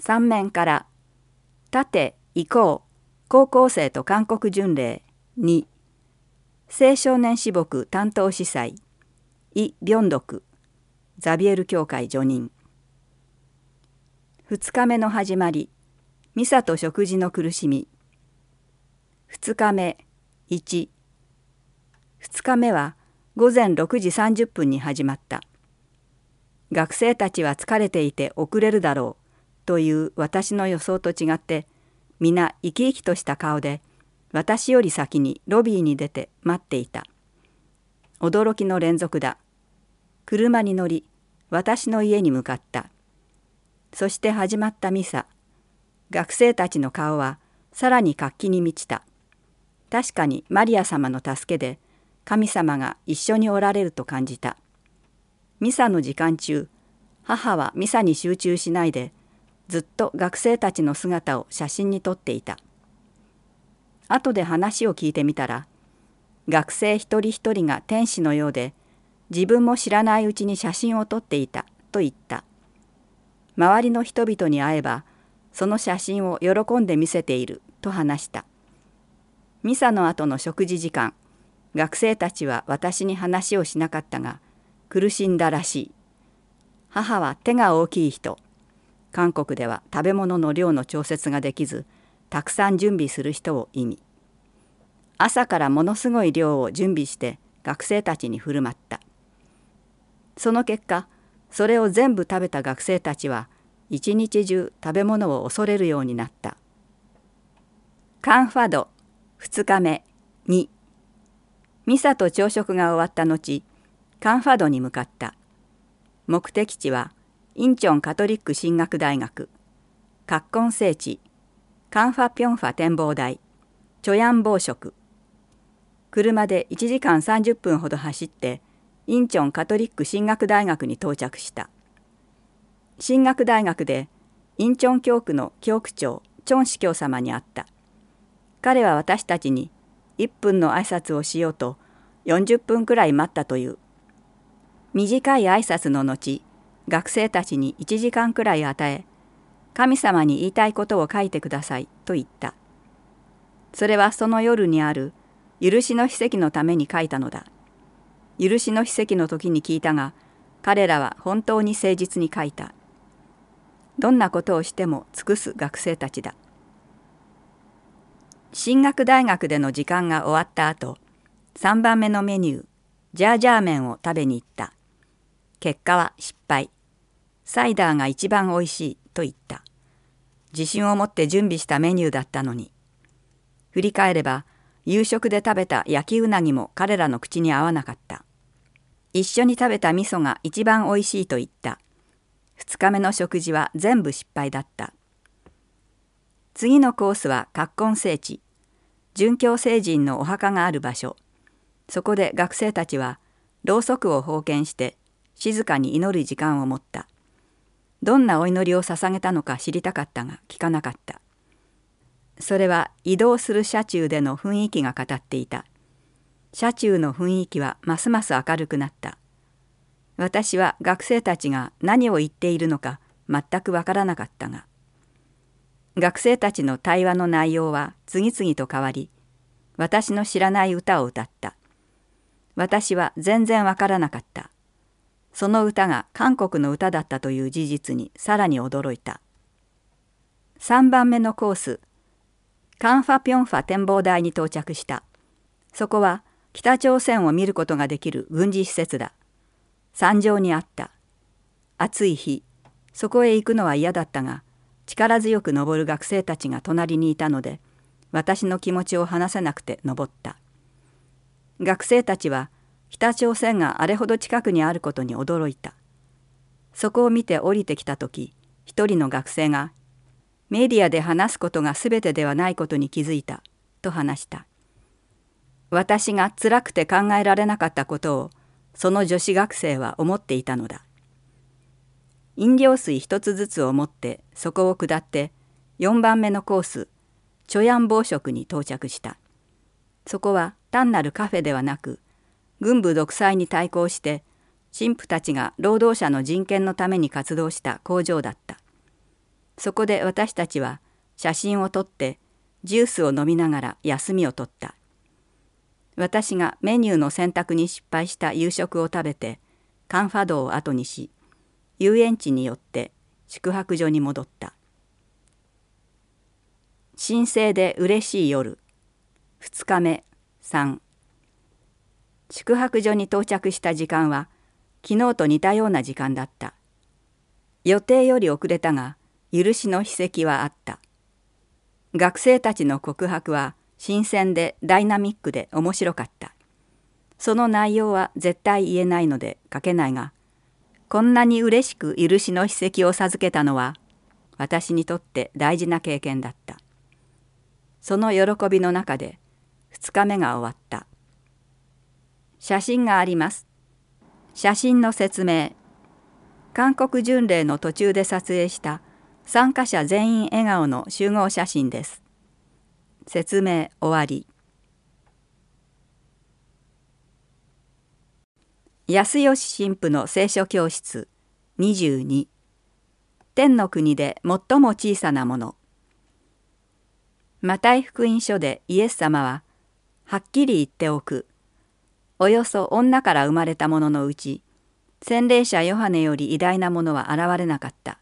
3面から「縦移行高校生と韓国巡礼2青少年志木担当司祭イ・ビョンドクザビエル教会助任2日目の始まりミサと食事の苦しみ。2日目1 2日目は午前6時30分に始まった。学生たちは疲れていて遅れるだろう。という私の予想と違って皆生き生きとした顔で私より先にロビーに出て待っていた。驚きの連続だ。車に乗り私の家に向かった。そして始まったミサ。学生たちの顔はさらに活気に満ちた。確かにマリア様の助けで神様が一緒におられると感じた。ミサの時間中母はミサに集中しないでずっと学生たちの姿を写真に撮っていた。後で話を聞いてみたら学生一人一人が天使のようで自分も知らないうちに写真を撮っていたと言った。周りの人々に会えばその写真を喜んで見せていると話した。ミサの後の食事時間学生たちは私に話をしなかったが苦しんだらしい。母は手が大きい人。韓国では食べ物の量の調節ができずたくさん準備する人を意味朝からものすごい量を準備して学生たちに振る舞った。その結果それを全部食べた学生たちは一日中食べ物を恐れるようになった。カンファド2日目2ミサと朝食が終わった後カンファドに向かった。目的地はインチョンカトリック進学大学。葛根聖地。カンファピョンファ展望台。チョヤン暴食車で1時間30分ほど走ってインチョンカトリック進学大学に到着した。進学大学でインチョン教区の教区長チョン司教様に会った。彼は私たちに1分の挨拶をしようと40分くらい待ったという。短い挨拶の後学生たちに1時間くらい与え神様に言いたいことを書いてくださいと言った。それはその夜にある許しの秘跡のために書いたのだ。許しの秘跡の時に聞いたが彼らは本当に誠実に書いた。どんなことをしても尽くす学生たちだ。進学大学での時間が終わった後3番目のメニュージャージャー麺を食べに行った。結果は失敗。サイダーが一番おいしいと言った。自信を持って準備したメニューだったのに。振り返れば夕食で食べた焼きうなぎも彼らの口に合わなかった。一緒に食べた味噌が一番おいしいと言った。2日目の食事は全部失敗だった。次のコースは葛根聖地。殉教聖人のお墓がある場所。そこで学生たちはろうそくを封建して静かに祈る時間を持った。どんなお祈りを捧げたのか知りたかったが聞かなかった。それは移動する車中での雰囲気が語っていた。車中の雰囲気はますます明るくなった。私は学生たちが何を言っているのか全くわからなかったが。学生たちの対話の内容は次々と変わり私の知らない歌を歌った。私は全然わからなかった。その歌が韓国の歌だったという事実にさらに驚いた。3番目のコースカンファピョンファ展望台に到着した。そこは北朝鮮を見ることができる軍事施設だ。山上にあった。暑い日そこへ行くのは嫌だったが力強く登る学生たちが隣にいたので私の気持ちを話せなくて登った。学生たちは北朝鮮があれほど近くにあることに驚いた。そこを見て降りてきた時一人の学生が「メディアで話すことが全てではないことに気づいた」と話した。私が辛くて考えられなかったことをその女子学生は思っていたのだ。飲料水一つずつを持ってそこを下って4番目のコースチョヤン暴食に到着した。そこは単なるカフェではなく軍部独裁に対抗して神父たちが労働者の人権のために活動した工場だったそこで私たちは写真を撮ってジュースを飲みながら休みを取った。私がメニューの選択に失敗した夕食を食べてカンファドを後にし遊園地によって宿泊所に戻った。神聖で嬉しい夜2日目3宿泊所に到着した時間は昨日と似たような時間だった。予定より遅れたが許しの筆跡はあった。学生たちの告白は新鮮でダイナミックで面白かった。その内容は絶対言えないので書けないが、こんなに嬉しく許しの筆跡を授けたのは、私にとって大事な経験だった。その喜びの中で2日目が終わった。写真があります。写真の説明。韓国巡礼の途中で撮影した参加者全員笑顔の集合写真です。説明終わり。安吉神父の聖書教室22天の国で最も小さなものマタイ福音書でイエス様ははっきり言っておくおよそ女から生まれたもののうち洗礼者ヨハネより偉大なものは現れなかった。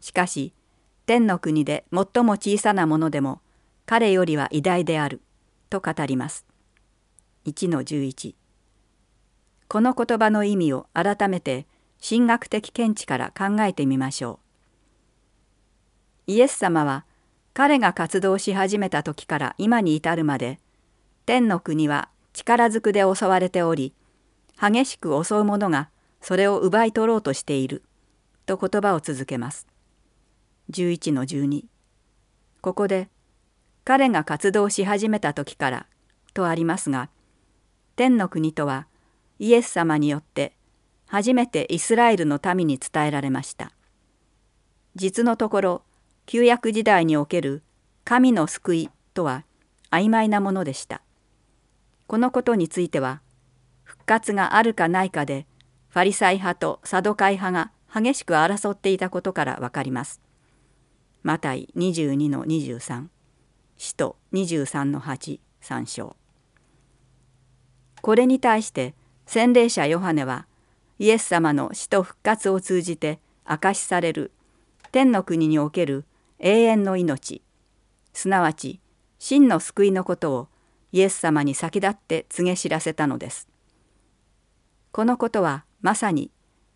しかし天の国で最も小さなものでも彼よりは偉大であると語ります。1の11この言葉の意味を改めて神学的見地から考えてみましょう。イエス様は彼が活動し始めた時から今に至るまで天の国は力ずくで襲われており激しく襲う者がそれを奪い取ろうとしていると言葉を続けます。11の12ここで彼が活動し始めた時からとありますが天の国とはイエス様によって初めてイスラエルの民に伝えられました。実のところ旧約時代における神の救いとは曖昧なものでした。このことについては復活があるかないかでファリサイ派とサドカイ派が激しく争っていたことからわかります。マタイ22の23使徒23の8参照これに対して洗礼者ヨハネはイエス様の死と復活を通じて証しされる天の国における永遠の命すなわち真の救いのことをイエス様に先立って告げ知らせたのです。このことはまさに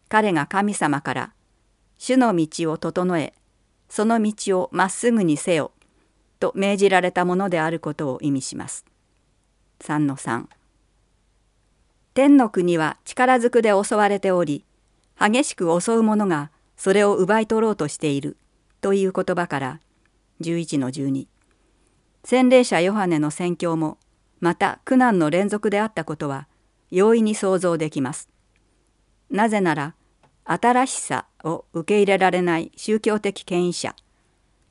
彼が神様から主の道を整えその道をまっすぐにせよと命じられたものであることを意味します。3の3天の国は力ずくで襲われており激しく襲う者がそれを奪い取ろうとしているという言葉から11の12洗礼者ヨハネの宣教もまた苦難の連続であったことは容易に想像できます。なぜなら新しさを受け入れられない宗教的権威者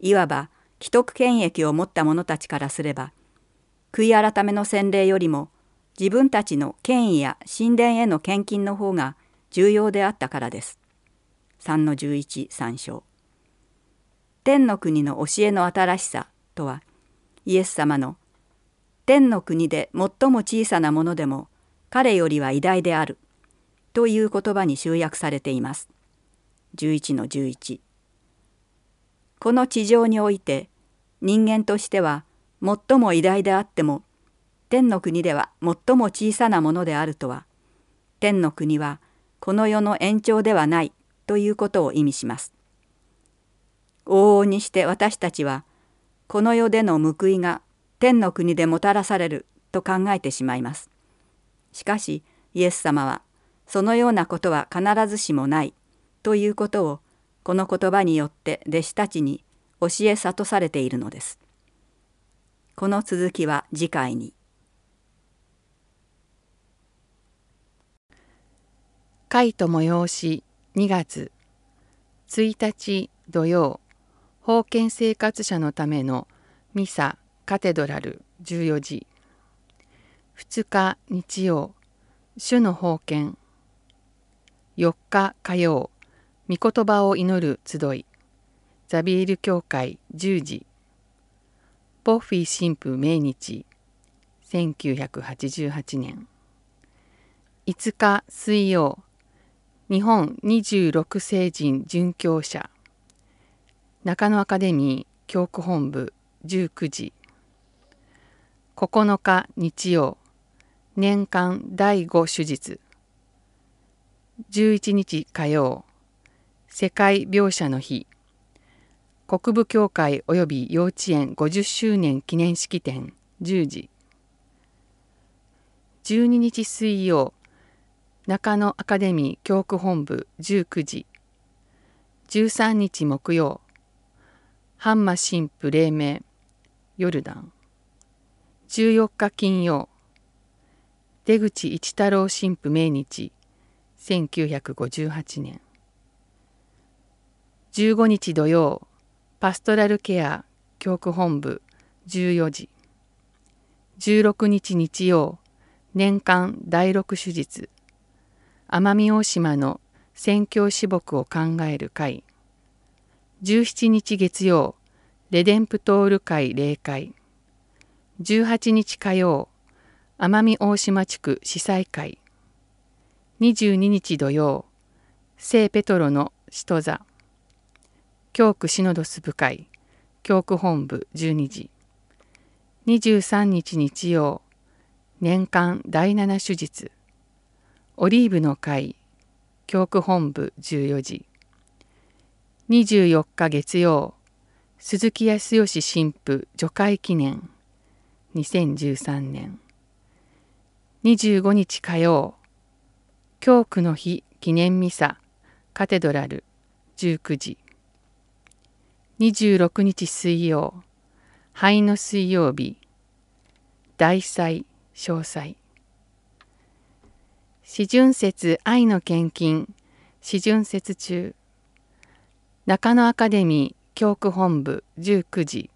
いわば既得権益を持った者たちからすれば悔い改めの洗礼よりも自分たちの権威や神殿への献金の方が重要であったからです。3の11参照天の国の教えの新しさとはイエス様の天の国で最も小さなものでも彼よりは偉大であるという言葉に集約されています。11の11この地上において人間としては最も偉大であっても天の国では最も小さなものであるとは天の国はこの世の延長ではないということを意味します。往々にして私たちはこの世での報いが天の国でもたらされると考えてしまいます。しかしイエス様はそのようなことは必ずしもないということをこの言葉によって弟子たちに教え諭されているのです。この続きは次回に。会と催し2月1日土曜封建生活者のためのミサカテドラル14時。2日日曜。主の封建。1日火曜。御言葉を祈る集い。ザビエル教会10時。ポッフィ神父命日。1988年。5日水曜。日本26聖人殉教者。中野アカデミー教区本部19時。9日日曜年間第5手術。11日火曜世界描写の日。国部協会及び幼稚園50周年記念式典10時。12日水曜中野アカデミー教区本部19時。13日木曜ハンマ神父黎明ヨルダン。14日金曜。出口一太郎神父命日。1958年。15日土曜。パストラルケア教区本部。14時。16日日曜。年間第六手術。奄美大島の宣教師木を考える会。17日月曜。レデンプトール会例会。18日火曜奄美大島地区司祭会。22日土曜聖ペトロの使徒座。教区シノドス部会。教区本部12時23日日曜年間第七手術。オリーブの会。教区本部14時24日月曜鈴木康義神父除会記念。2013年25日火曜教区の日記念ミサカテドラル19時26日水曜灰の水曜日大祭詳細。四旬節愛の献金四旬節中。中野アカデミー教区本部19時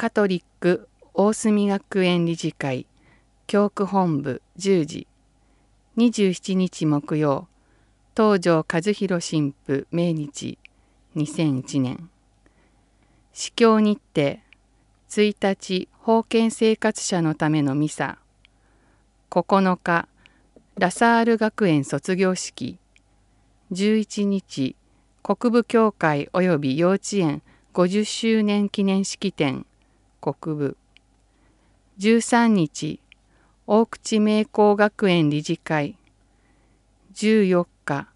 カトリック大隅学園理事会教区本部10時。27日木曜東條和弘神父命日。2001年。司教日程。1日封建生活者のためのミサ。9日ラサール学園卒業式。11日国部協会及び幼稚園50周年記念式典。国部。13日大口名工学園理事会。14日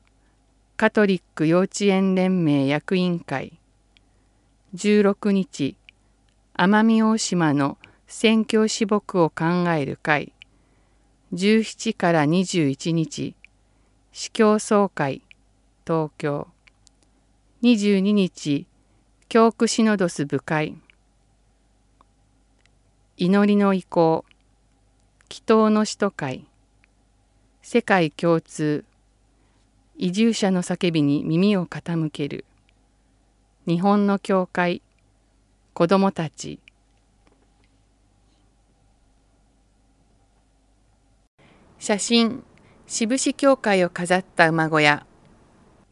カトリック幼稚園連盟役員会。16日奄美大島の宣教師木を考える会。17から21日司教総会東京。22日教区シノドス部会。祈りの意向祈祷の使徒会世界共通移住者の叫びに耳を傾ける日本の教会子どもたち。写真志布志教会を飾った馬小屋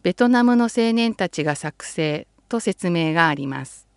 ベトナムの青年たちが作成と説明があります。